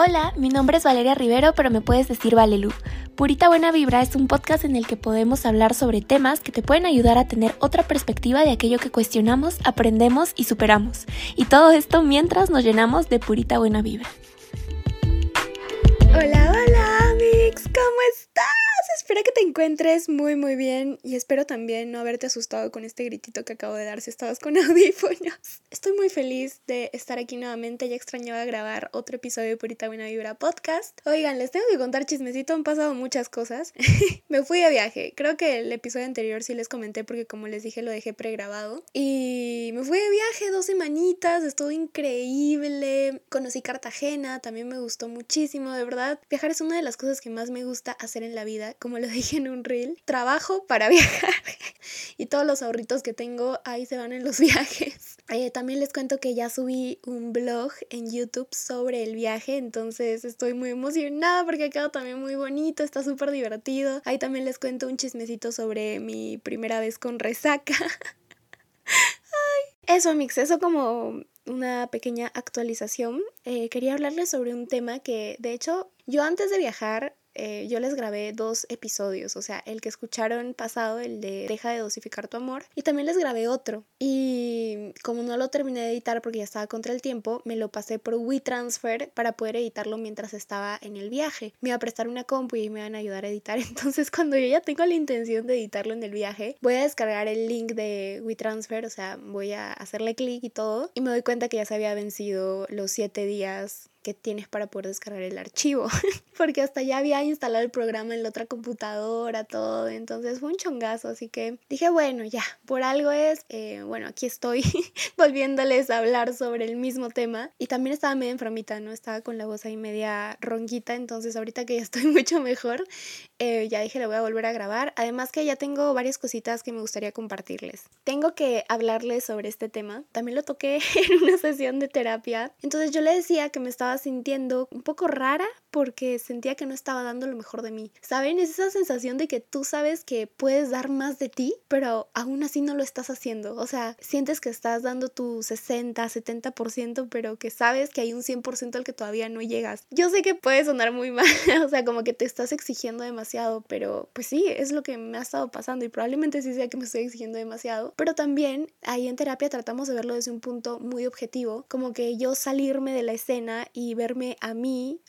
Hola, mi nombre es Valeria Rivero, pero me puedes decir Valelu. Purita Buena Vibra es un podcast en el que podemos hablar sobre temas que te pueden ayudar a tener otra perspectiva de aquello que cuestionamos, aprendemos y superamos. Y todo esto mientras nos llenamos de purita buena vibra. Hola, hola, Mix, ¿cómo estás? Espero que te encuentres muy muy bien y espero también no haberte asustado con este gritito que acabo de dar si estabas con audífonos. Estoy muy feliz de estar aquí nuevamente, ya extrañaba grabar otro episodio de Purita Buena Vibra Podcast. Oigan, les tengo que contar chismecito, han pasado muchas cosas. Me fui de viaje, creo que el episodio anterior sí les comenté porque como les dije lo dejé pregrabado. Y me fui de viaje dos semanitas, estuvo increíble, conocí Cartagena, también me gustó muchísimo, de verdad. Viajar es una de las cosas que más me gusta hacer en la vida como lo dije en un reel, trabajo para viajar y todos los ahorritos que tengo ahí se van en los viajes. Eh, también les cuento que ya subí un blog en YouTube sobre el viaje, entonces estoy muy emocionada porque ha quedado también muy bonito, está súper divertido. Ahí también les cuento un chismecito sobre mi primera vez con resaca. Eso, Mix, eso como una pequeña actualización. Eh, quería hablarles sobre un tema que, de hecho, yo antes de viajar eh, yo les grabé dos episodios, o sea, el que escucharon pasado, el de Deja de dosificar tu amor, y también les grabé otro. Y como no lo terminé de editar porque ya estaba contra el tiempo, me lo pasé por WeTransfer para poder editarlo mientras estaba en el viaje. Me iba a prestar una compu y me iban a ayudar a editar. Entonces, cuando yo ya tengo la intención de editarlo en el viaje, voy a descargar el link de WeTransfer, o sea, voy a hacerle clic y todo, y me doy cuenta que ya se había vencido los siete días que tienes para poder descargar el archivo, porque hasta ya había instalado el programa en la otra computadora, todo, entonces fue un chongazo, así que dije, bueno, ya, por algo es, eh, bueno, aquí estoy volviéndoles a hablar sobre el mismo tema, y también estaba medio enfermita, ¿no? Estaba con la voz ahí media ronquita, entonces ahorita que ya estoy mucho mejor, eh, ya dije, le voy a volver a grabar, además que ya tengo varias cositas que me gustaría compartirles. Tengo que hablarles sobre este tema, también lo toqué en una sesión de terapia, entonces yo le decía que me estaba sintiendo un poco rara porque sentía que no estaba dando lo mejor de mí. ¿Saben? Es esa sensación de que tú sabes que puedes dar más de ti, pero aún así no lo estás haciendo. O sea, sientes que estás dando tu 60, 70%, pero que sabes que hay un 100% al que todavía no llegas. Yo sé que puede sonar muy mal, o sea, como que te estás exigiendo demasiado, pero pues sí, es lo que me ha estado pasando y probablemente sí sea que me estoy exigiendo demasiado, pero también ahí en terapia tratamos de verlo desde un punto muy objetivo, como que yo salirme de la escena y verme a mí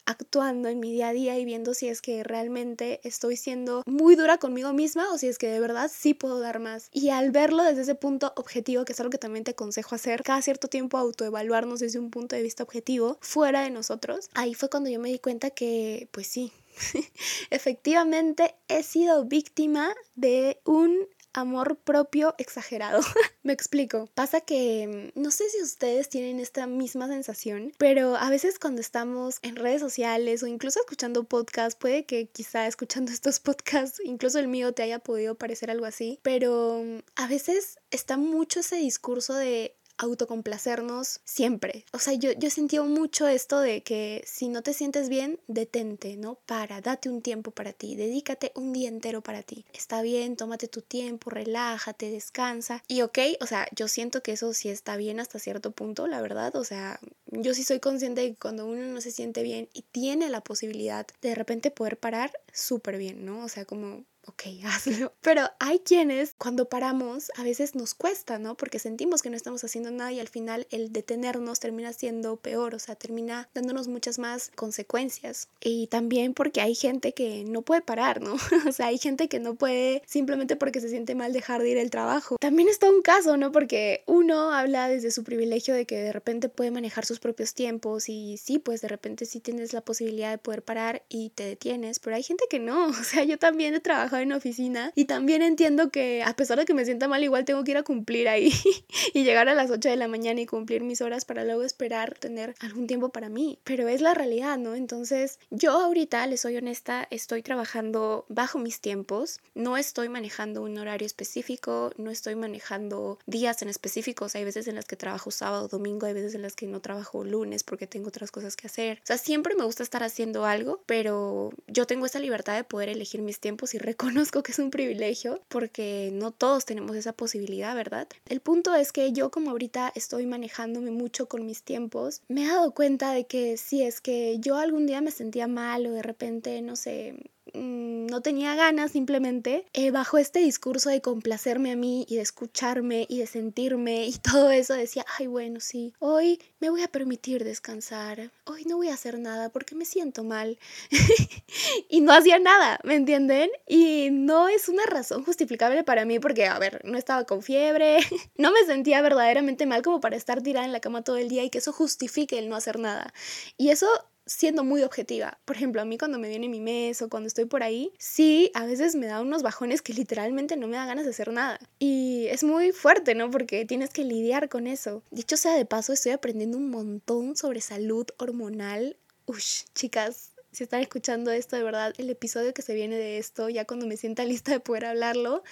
en mi día a día y viendo si es que realmente estoy siendo muy dura conmigo misma o si es que de verdad sí puedo dar más. Y al verlo desde ese punto objetivo, que es algo que también te aconsejo hacer, cada cierto tiempo autoevaluarnos desde un punto de vista objetivo, fuera de nosotros, ahí fue cuando yo me di cuenta que, pues sí, efectivamente he sido víctima de un amor propio exagerado. Me explico. Pasa que mm, no sé si ustedes tienen esta misma sensación, pero a veces cuando estamos en redes sociales o incluso escuchando podcasts, puede que quizá escuchando estos podcasts, incluso el mío te haya podido parecer algo así, pero mm, a veces está mucho ese discurso de autocomplacernos siempre. O sea, yo, yo he sentido mucho esto de que si no te sientes bien, detente, ¿no? Para, date un tiempo para ti, dedícate un día entero para ti. Está bien, tómate tu tiempo, relájate, descansa. Y ok, o sea, yo siento que eso sí está bien hasta cierto punto, la verdad. O sea, yo sí soy consciente de que cuando uno no se siente bien y tiene la posibilidad de de repente poder parar, súper bien, ¿no? O sea, como ok, hazlo. Pero hay quienes cuando paramos a veces nos cuesta, ¿no? Porque sentimos que no estamos haciendo nada y al final el detenernos termina siendo peor, o sea, termina dándonos muchas más consecuencias. Y también porque hay gente que no puede parar, ¿no? o sea, hay gente que no puede simplemente porque se siente mal dejar de ir al trabajo. También está un caso, ¿no? Porque uno habla desde su privilegio de que de repente puede manejar sus propios tiempos y sí, pues de repente sí tienes la posibilidad de poder parar y te detienes, pero hay gente que no, o sea, yo también he trabajado en oficina y también entiendo que a pesar de que me sienta mal, igual tengo que ir a cumplir ahí y llegar a las 8 de la mañana y cumplir mis horas para luego esperar tener algún tiempo para mí. Pero es la realidad, ¿no? Entonces yo ahorita, les soy honesta, estoy trabajando bajo mis tiempos, no estoy manejando un horario específico, no estoy manejando días en específicos, hay veces en las que trabajo sábado, domingo, hay veces en las que no trabajo lunes porque tengo otras cosas que hacer. O sea, siempre me gusta estar haciendo algo, pero yo tengo esa libertad de poder elegir mis tiempos y reconocer reconozco que es un privilegio porque no todos tenemos esa posibilidad, ¿verdad? El punto es que yo como ahorita estoy manejándome mucho con mis tiempos, me he dado cuenta de que si es que yo algún día me sentía mal o de repente, no sé, Mm, no tenía ganas simplemente, eh, bajo este discurso de complacerme a mí y de escucharme y de sentirme y todo eso decía, ay bueno, sí, hoy me voy a permitir descansar, hoy no voy a hacer nada porque me siento mal y no hacía nada, ¿me entienden? Y no es una razón justificable para mí porque, a ver, no estaba con fiebre, no me sentía verdaderamente mal como para estar tirada en la cama todo el día y que eso justifique el no hacer nada. Y eso siendo muy objetiva. Por ejemplo, a mí cuando me viene mi mes o cuando estoy por ahí, sí, a veces me da unos bajones que literalmente no me da ganas de hacer nada. Y es muy fuerte, ¿no? Porque tienes que lidiar con eso. Dicho sea de paso, estoy aprendiendo un montón sobre salud hormonal. Ush, chicas, si están escuchando esto, de verdad, el episodio que se viene de esto, ya cuando me sienta lista de poder hablarlo,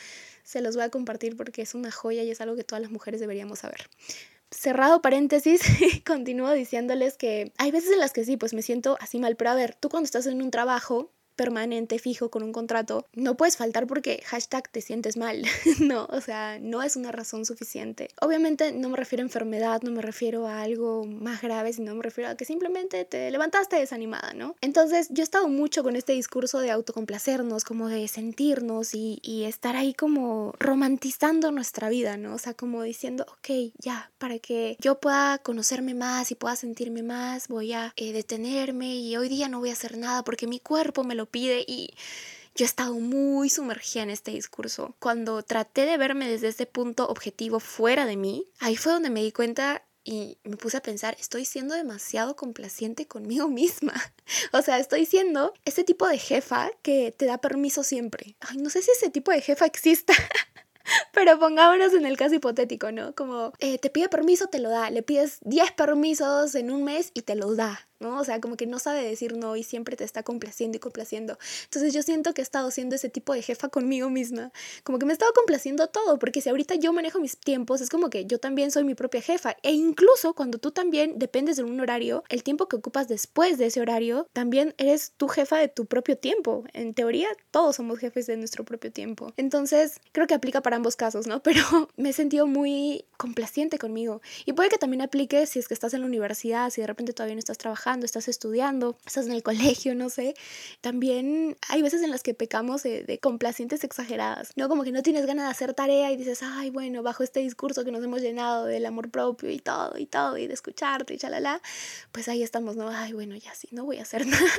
se los voy a compartir porque es una joya y es algo que todas las mujeres deberíamos saber cerrado paréntesis, continúo diciéndoles que hay veces en las que sí, pues me siento así mal, pero a ver, tú cuando estás en un trabajo, permanente, fijo, con un contrato, no puedes faltar porque hashtag te sientes mal. no, o sea, no es una razón suficiente. Obviamente no me refiero a enfermedad, no me refiero a algo más grave, sino me refiero a que simplemente te levantaste desanimada, ¿no? Entonces yo he estado mucho con este discurso de autocomplacernos, como de sentirnos y, y estar ahí como romantizando nuestra vida, ¿no? O sea, como diciendo, ok, ya, para que yo pueda conocerme más y pueda sentirme más, voy a eh, detenerme y hoy día no voy a hacer nada porque mi cuerpo me lo pide y yo he estado muy sumergida en este discurso. Cuando traté de verme desde ese punto objetivo fuera de mí, ahí fue donde me di cuenta y me puse a pensar, estoy siendo demasiado complaciente conmigo misma. O sea, estoy siendo ese tipo de jefa que te da permiso siempre. Ay, no sé si ese tipo de jefa exista. Pero pongámonos en el caso hipotético, ¿no? Como eh, te pide permiso, te lo da. Le pides 10 permisos en un mes y te los da. ¿No? O sea, como que no sabe decir no y siempre te está complaciendo y complaciendo. Entonces yo siento que he estado siendo ese tipo de jefa conmigo misma. Como que me he estado complaciendo todo, porque si ahorita yo manejo mis tiempos, es como que yo también soy mi propia jefa. E incluso cuando tú también dependes de un horario, el tiempo que ocupas después de ese horario, también eres tu jefa de tu propio tiempo. En teoría, todos somos jefes de nuestro propio tiempo. Entonces, creo que aplica para ambos casos, ¿no? Pero me he sentido muy complaciente conmigo. Y puede que también aplique si es que estás en la universidad, si de repente todavía no estás trabajando estás estudiando, estás en el colegio, no sé. También hay veces en las que pecamos de, complacientes exageradas, ¿no? Como que no tienes ganas de hacer tarea y dices, ay, bueno, bajo este discurso que nos hemos llenado del amor propio y todo y todo y de escucharte y chalala, pues ahí estamos, ¿no? Ay, bueno, ya sí, no voy a hacer nada.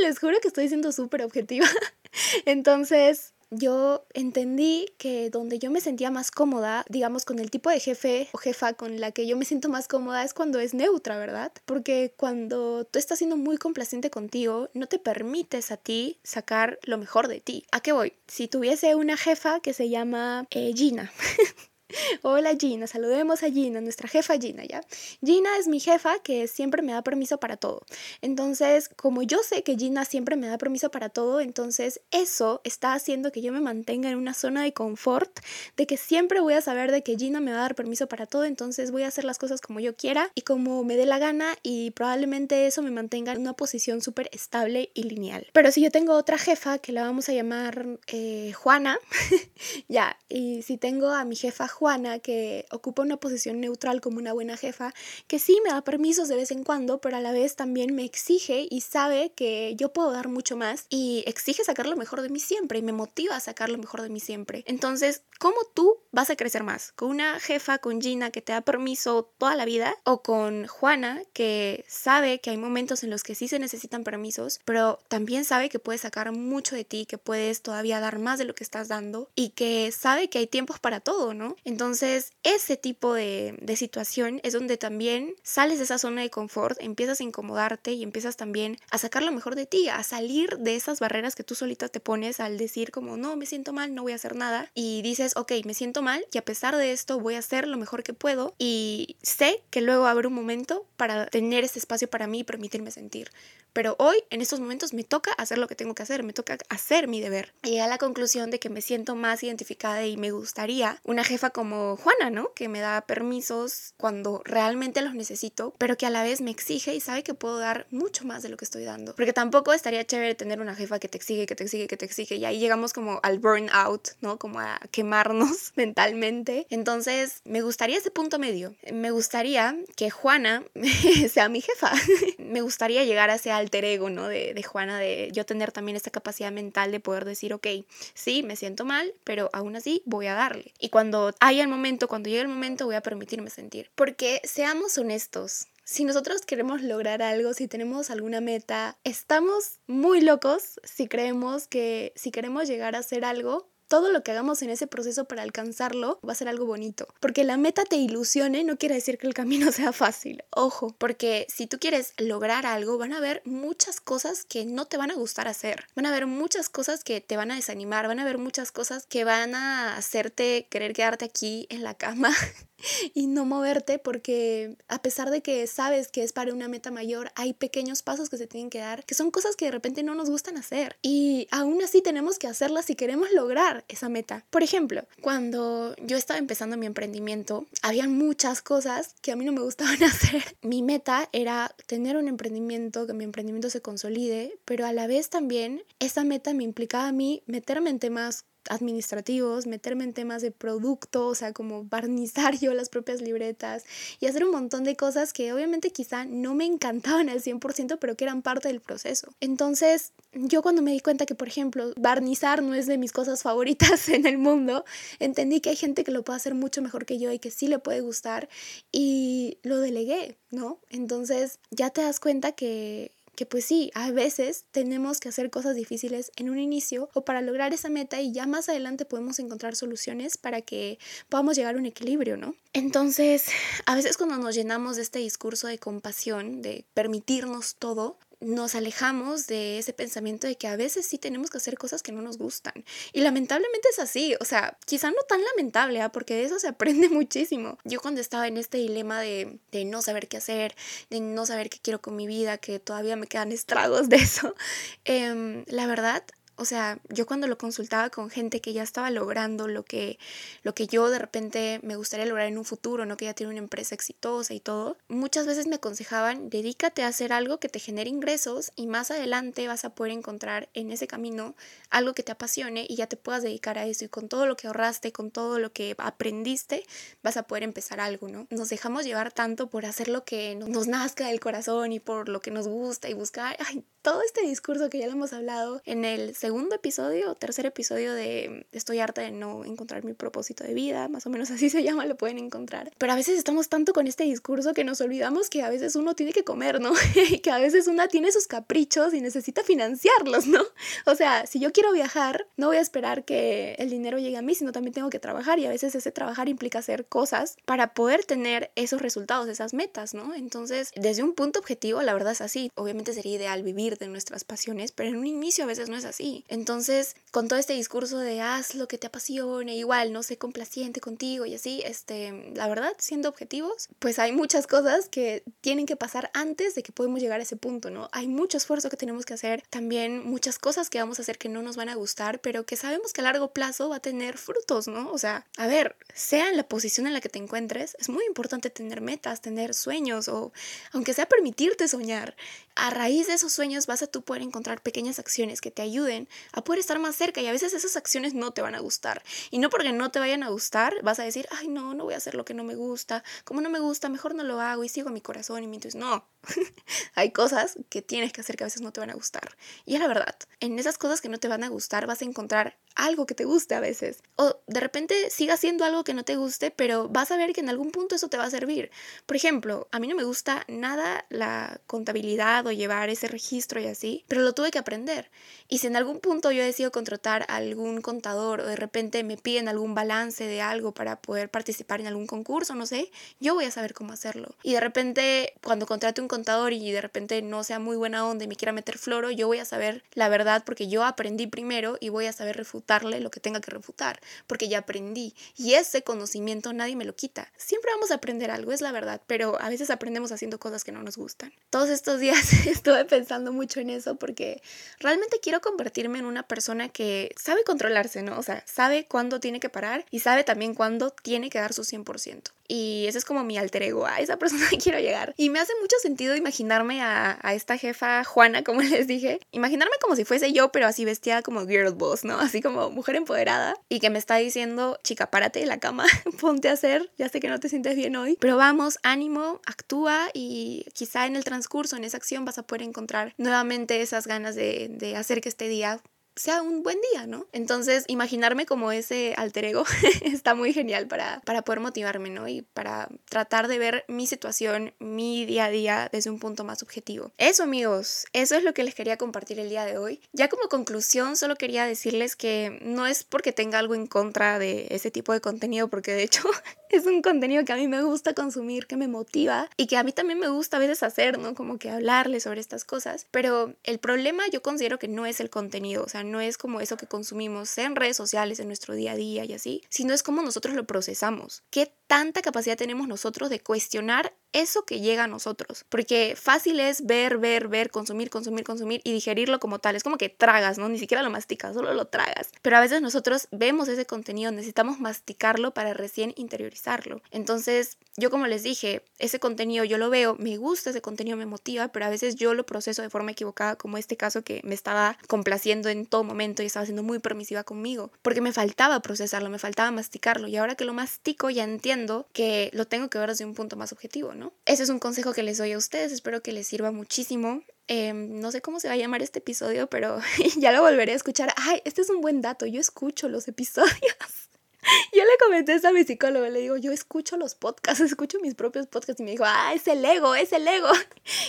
Les juro que estoy siendo súper objetiva. Entonces, yo entendí que donde yo me sentía más cómoda, digamos, con el tipo de jefe o jefa con la que yo me siento más cómoda es cuando es neutra, ¿verdad? Porque cuando tú estás siendo muy complaciente contigo, no te permites a ti sacar lo mejor de ti. ¿A qué voy? Si tuviese una jefa que se llama eh, Gina, Hola Gina, saludemos a Gina, nuestra jefa Gina, ¿ya? Gina es mi jefa que siempre me da permiso para todo. Entonces, como yo sé que Gina siempre me da permiso para todo, entonces eso está haciendo que yo me mantenga en una zona de confort, de que siempre voy a saber de que Gina me va a dar permiso para todo, entonces voy a hacer las cosas como yo quiera y como me dé la gana y probablemente eso me mantenga en una posición súper estable y lineal. Pero si yo tengo otra jefa que la vamos a llamar eh, Juana, ya, y si tengo a mi jefa Juana, que ocupa una posición neutral como una buena jefa, que sí me da permisos de vez en cuando, pero a la vez también me exige y sabe que yo puedo dar mucho más y exige sacar lo mejor de mí siempre y me motiva a sacar lo mejor de mí siempre. Entonces, ¿cómo tú vas a crecer más? ¿Con una jefa, con Gina, que te da permiso toda la vida? ¿O con Juana, que sabe que hay momentos en los que sí se necesitan permisos, pero también sabe que puedes sacar mucho de ti, que puedes todavía dar más de lo que estás dando y que sabe que hay tiempos para todo, ¿no? Entonces, ese tipo de, situación es donde también sales de esa zona de confort, empiezas a incomodarte y empiezas también a sacar lo mejor de ti, a salir de esas barreras que tú solita te pones al decir como, no, me siento mal, no voy a hacer nada. Y dices, ok, me siento mal y a pesar de esto voy a hacer lo mejor que puedo y sé que luego habrá un momento para tener ese espacio para mí y permitirme sentir. Pero hoy, en estos momentos, me toca hacer lo que tengo que hacer, me toca hacer mi deber. Llegué a la conclusión de que me siento más identificada y me gustaría una jefa como Juana, ¿no? Que me da permisos cuando realmente los necesito, pero que a la vez me exige y sabe que puedo dar mucho más de lo que estoy dando. Porque tampoco estaría chévere tener una jefa que te exige, que te exige, que te exige y ahí llegamos como al burnout, ¿no? Como a quemarnos mentalmente. Entonces, me gustaría ese punto medio. Me gustaría que Juana sea mi jefa. me gustaría llegar a ese alter ego, ¿no? De, Juana, de yo tener también esta capacidad mental de poder decir, ok, sí, me siento mal, pero aún así voy a darle. Y cuando haya el momento, cuando llegue el momento, voy a permitirme sentir. Porque seamos honestos, si nosotros queremos lograr algo, si tenemos alguna meta, estamos muy locos si creemos que si queremos llegar a hacer algo, todo lo que hagamos en ese proceso para alcanzarlo va a ser algo bonito. Porque la meta te ilusione no quiere decir que el camino sea fácil. Ojo, porque si tú quieres lograr algo, van a haber muchas cosas que no te van a gustar hacer. Van a haber muchas cosas que te van a desanimar. Van a haber muchas cosas que van a hacerte querer quedarte aquí en la cama y no moverte porque a pesar de que sabes que es para una meta mayor, hay pequeños pasos que se tienen que dar, que son cosas que de repente no nos gustan hacer y aún así tenemos que hacerlas si queremos lograr esa meta. Por ejemplo, cuando yo estaba empezando mi emprendimiento, había muchas cosas que a mí no me gustaban hacer. Mi meta era tener un emprendimiento, que mi emprendimiento se consolide, pero a la vez también esa meta me implicaba a mí meterme en temas administrativos, meterme en temas de producto, o sea, como barnizar yo las propias libretas y hacer un montón de cosas que obviamente quizá no me encantaban al 100%, pero que eran parte del proceso. Entonces, yo cuando me di cuenta que, por ejemplo, barnizar no es de mis cosas favoritas en el mundo, entendí que hay gente que lo puede hacer mucho mejor que yo y que sí le puede gustar y lo delegué, ¿no? Entonces, ya te das cuenta que que pues sí, a veces tenemos que hacer cosas difíciles en un inicio o para lograr esa meta y ya más adelante podemos encontrar soluciones para que podamos llegar a un equilibrio, ¿no? Entonces, a veces cuando nos llenamos de este discurso de compasión, de permitirnos todo, nos alejamos de ese pensamiento de que a veces sí tenemos que hacer cosas que no nos gustan. Y lamentablemente es así, o sea, quizá no tan lamentable, ¿ah? porque de eso se aprende muchísimo. Yo cuando estaba en este dilema de, de, no saber qué hacer, de no saber qué quiero con mi vida, que todavía me quedan estragos de eso, eh, la verdad o sea, yo cuando lo consultaba con gente que ya estaba logrando lo que, lo que yo de repente me gustaría lograr en un futuro, ¿no? Que ya tiene una empresa exitosa y todo, muchas veces me aconsejaban, dedícate a hacer algo que te genere ingresos y más adelante vas a poder encontrar en ese camino algo que te apasione y ya te puedas dedicar a eso y con todo lo que ahorraste, con todo lo que aprendiste, vas a poder empezar algo, ¿no? Nos dejamos llevar tanto por hacer lo que nos nazca del corazón y por lo que nos gusta y buscar, ay, todo este discurso que ya lo hemos hablado en el segundo episodio o tercer episodio de Estoy harta de no encontrar mi propósito de vida, más o menos así se llama, lo pueden encontrar. Pero a veces estamos tanto con este discurso que nos olvidamos que a veces uno tiene que comer, ¿no? y que a veces una tiene sus caprichos y necesita financiarlos, ¿no? O sea, si yo quiero viajar, no voy a esperar que el dinero llegue a mí, sino también tengo que trabajar y a veces ese trabajar implica hacer cosas para poder tener esos resultados, esas metas, ¿no? Entonces, desde un punto objetivo, la verdad es así. Obviamente sería ideal vivir de nuestras pasiones, pero en un inicio a veces no es así. Entonces, con todo este discurso de haz lo que te apasione, igual no sé complaciente contigo y así, este, la verdad, siendo objetivos, pues hay muchas cosas que tienen que pasar antes de que podemos llegar a ese punto, ¿no? Hay mucho esfuerzo que tenemos que hacer, también muchas cosas que vamos a hacer que no nos van a gustar, pero que sabemos que a largo plazo va a tener frutos, ¿no? O sea, a ver, sea en la posición en la que te encuentres, es muy importante tener metas, tener sueños o aunque sea permitirte soñar. A raíz de esos sueños vas a tú poder encontrar pequeñas acciones que te ayuden a poder estar más cerca y a veces esas acciones no te van a gustar. Y no porque no te vayan a gustar, vas a decir, ay no, no voy a hacer lo que no me gusta, como no me gusta, mejor no lo hago y sigo a mi corazón y mi no, hay cosas que tienes que hacer que a veces no te van a gustar. Y es la verdad, en esas cosas que no te van a gustar vas a encontrar algo que te guste a veces. O de repente siga haciendo algo que no te guste, pero vas a ver que en algún punto eso te va a servir. Por ejemplo, a mí no me gusta nada la contabilidad o llevar ese registro y así, pero lo tuve que aprender. Y si en algún punto yo decido contratar a algún contador o de repente me piden algún balance de algo para poder participar en algún concurso, no sé, yo voy a saber cómo hacerlo. Y de repente cuando contrate un contador y de repente no sea muy buena onda y me quiera meter floro, yo voy a saber la verdad porque yo aprendí primero y voy a saber refutar refutarle lo que tenga que refutar, porque ya aprendí y ese conocimiento nadie me lo quita. Siempre vamos a aprender algo, es la verdad, pero a veces aprendemos haciendo cosas que no nos gustan. Todos estos días estuve pensando mucho en eso porque realmente quiero convertirme en una persona que sabe controlarse, ¿no? O sea, sabe cuándo tiene que parar y sabe también cuándo tiene que dar su 100%. Y ese es como mi alter ego, a esa persona quiero llegar. Y me hace mucho sentido imaginarme a, a, esta jefa Juana, como les dije, imaginarme como si fuese yo, pero así vestida como girl boss, ¿no? Así como mujer empoderada y que me está diciendo, chica, párate de la cama, ponte a hacer, ya sé que no te sientes bien hoy, pero vamos, ánimo, actúa y quizá en el transcurso, en esa acción vas a poder encontrar nuevamente esas ganas de, de hacer que este día sea un buen día, ¿no? Entonces, imaginarme como ese alter ego está muy genial para, para poder motivarme, ¿no? Y para tratar de ver mi situación, mi día a día desde un punto más objetivo. Eso, amigos, eso es lo que les quería compartir el día de hoy. Ya como conclusión, solo quería decirles que no es porque tenga algo en contra de ese tipo de contenido, porque de hecho es un contenido que a mí me gusta consumir, que me motiva y que a mí también me gusta a veces hacer, ¿no? Como que hablarle sobre estas cosas. Pero el problema yo considero que no es el contenido, o sea, no es como eso que consumimos en redes sociales, en nuestro día a día y así, sino es como nosotros lo procesamos. ¿Qué tanta capacidad tenemos nosotros de cuestionar eso que llega a nosotros? Porque fácil es ver, ver, ver, consumir, consumir, consumir y digerirlo como tal. Es como que tragas, ¿no? Ni siquiera lo masticas, solo lo tragas. Pero a veces nosotros vemos ese contenido, necesitamos masticarlo para recién interiorizarlo. Entonces, yo como les dije, ese contenido yo lo veo, me gusta ese contenido, me motiva, pero a veces yo lo proceso de forma equivocada, como este caso que me estaba complaciendo en todo momento y estaba siendo muy permisiva conmigo, porque me faltaba procesarlo, me faltaba masticarlo y ahora que lo mastico ya entiendo que lo tengo que ver desde un punto más objetivo, ¿no? Ese es un consejo que les doy a ustedes, espero que les sirva muchísimo. Em, no sé cómo se va a llamar este episodio, pero ya lo volveré a escuchar. Ay, este es un buen dato, yo escucho los episodios. Yo le comenté eso a mi psicólogo, le digo, yo escucho los podcasts, escucho mis propios podcasts y me dijo, ah, es el ego, es el ego.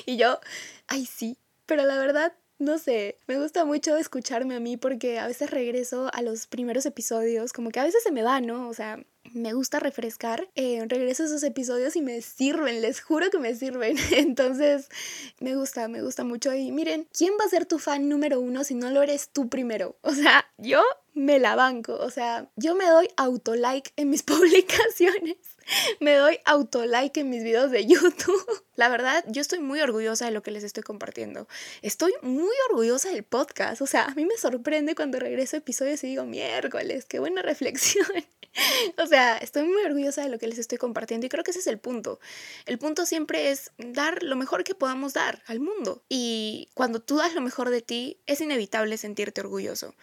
Y yo, ay, sí, pero la verdad no sé, me gusta mucho escucharme a mí porque a veces regreso a los primeros episodios, como que a veces se me va, ¿no? O sea, me gusta refrescar. Eh, regreso a esos episodios y me sirven, les juro que me sirven. Entonces, me gusta, me gusta mucho. Y miren, ¿quién va a ser tu fan número uno si no lo eres tú primero? O sea, yo me la banco. O sea, yo me doy auto-like en mis publicaciones. Me doy auto-like en mis videos de YouTube. La verdad, yo estoy muy orgullosa de lo que les estoy compartiendo. Estoy muy orgullosa del podcast. O sea, a mí me sorprende cuando regreso a episodios y digo, miércoles, qué buena reflexión. o sea, estoy muy orgullosa de lo que les estoy compartiendo y creo que ese es el punto. El punto siempre es dar lo mejor que podamos dar al mundo. Y cuando tú das lo mejor de ti, es inevitable sentirte orgulloso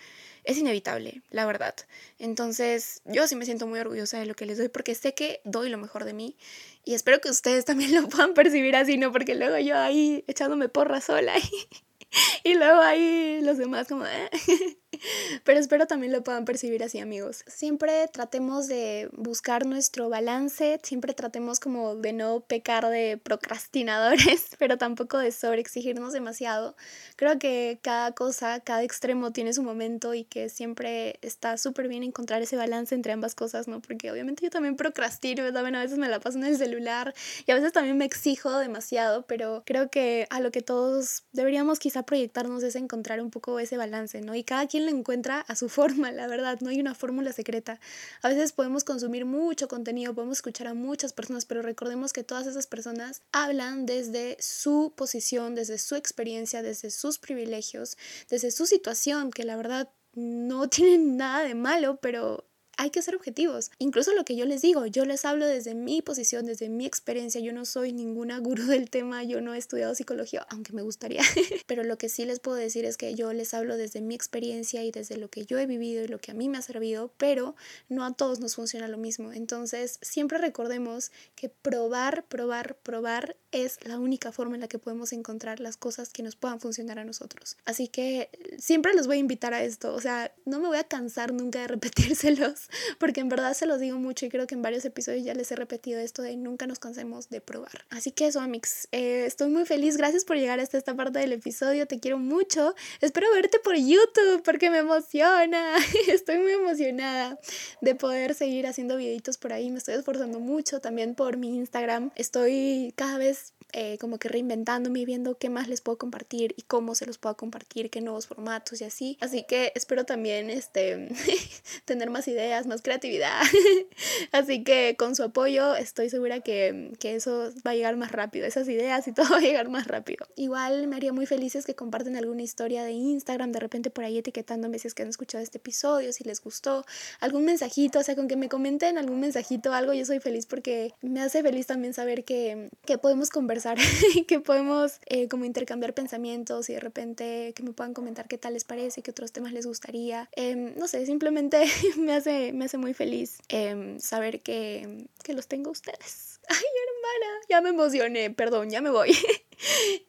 es inevitable, la verdad. Entonces, yo sí me siento muy orgullosa de lo que les doy porque sé que doy lo mejor de mí y espero que ustedes también lo puedan percibir así, ¿no? Porque luego yo ahí echándome porra sola y, y luego ahí los demás como... Eh". Pero espero también lo puedan percibir así, amigos. Siempre tratemos de buscar nuestro balance, siempre tratemos como de no pecar de procrastinadores, pero tampoco de sobreexigirnos demasiado. Creo que cada cosa, cada extremo tiene su momento y que siempre está súper bien encontrar ese balance entre ambas cosas, ¿no? Porque obviamente yo también procrastino, también a veces me la paso en el celular y a veces también me exijo demasiado, pero creo que a lo que todos deberíamos quizá proyectarnos es encontrar un poco ese balance, ¿no? Y cada quien lo encuentra a su forma, la verdad, no hay una fórmula secreta. A veces podemos consumir mucho contenido, podemos escuchar a muchas personas, pero recordemos que todas esas personas hablan desde su posición, desde su experiencia, desde sus privilegios, desde su situación, que la verdad no tienen nada de malo, pero hay que ser objetivos. Incluso lo que yo les digo, yo les hablo desde mi posición, desde mi experiencia. Yo no soy ninguna gurú del tema, yo no he estudiado psicología, aunque me gustaría. Pero lo que sí les puedo decir es que yo les hablo desde mi experiencia y desde lo que yo he vivido y lo que a mí me ha servido, pero no a todos nos funciona lo mismo. Entonces, siempre recordemos que probar, probar, probar es la única forma en la que podemos encontrar las cosas que nos puedan funcionar a nosotros. Así que siempre los voy a invitar a esto. O sea, no me voy a cansar nunca de repetírselos porque en verdad se los digo mucho y creo que en varios episodios ya les he repetido esto de nunca nos cansemos de probar. Así que eso, Amix, eh, estoy muy feliz, gracias por llegar hasta esta parte del episodio, te quiero mucho, espero verte por YouTube porque me emociona, estoy muy emocionada de poder seguir haciendo videitos por ahí, me estoy esforzando mucho también por mi Instagram, estoy cada vez eh, como que reinventándome y viendo qué más les puedo compartir y cómo se los puedo compartir, qué nuevos formatos y así. Así que espero también este, tener más ideas, más creatividad. así que con su apoyo estoy segura que, que eso va a llegar más rápido, esas ideas y todo va a llegar más rápido. Igual me haría muy felices que comparten alguna historia de Instagram, de repente por ahí etiquetándome si es que han escuchado este episodio, si les gustó, algún mensajito, o sea, con que me comenten algún mensajito, algo, yo soy feliz porque me hace feliz también saber que, que podemos conversar, que podemos eh, como intercambiar pensamientos y de repente que me puedan comentar qué tal les parece, qué otros temas les gustaría. Em, no sé, simplemente me hace, me hace muy feliz em, saber que, que los tengo ustedes. Ay, hermana, ya me emocioné, perdón, ya me voy.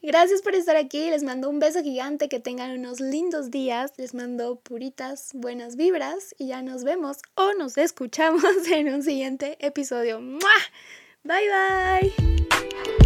Gracias por estar aquí, les mando un beso gigante, que tengan unos lindos días, les mando puritas buenas vibras y ya nos vemos o nos escuchamos en un siguiente episodio. Bye bye.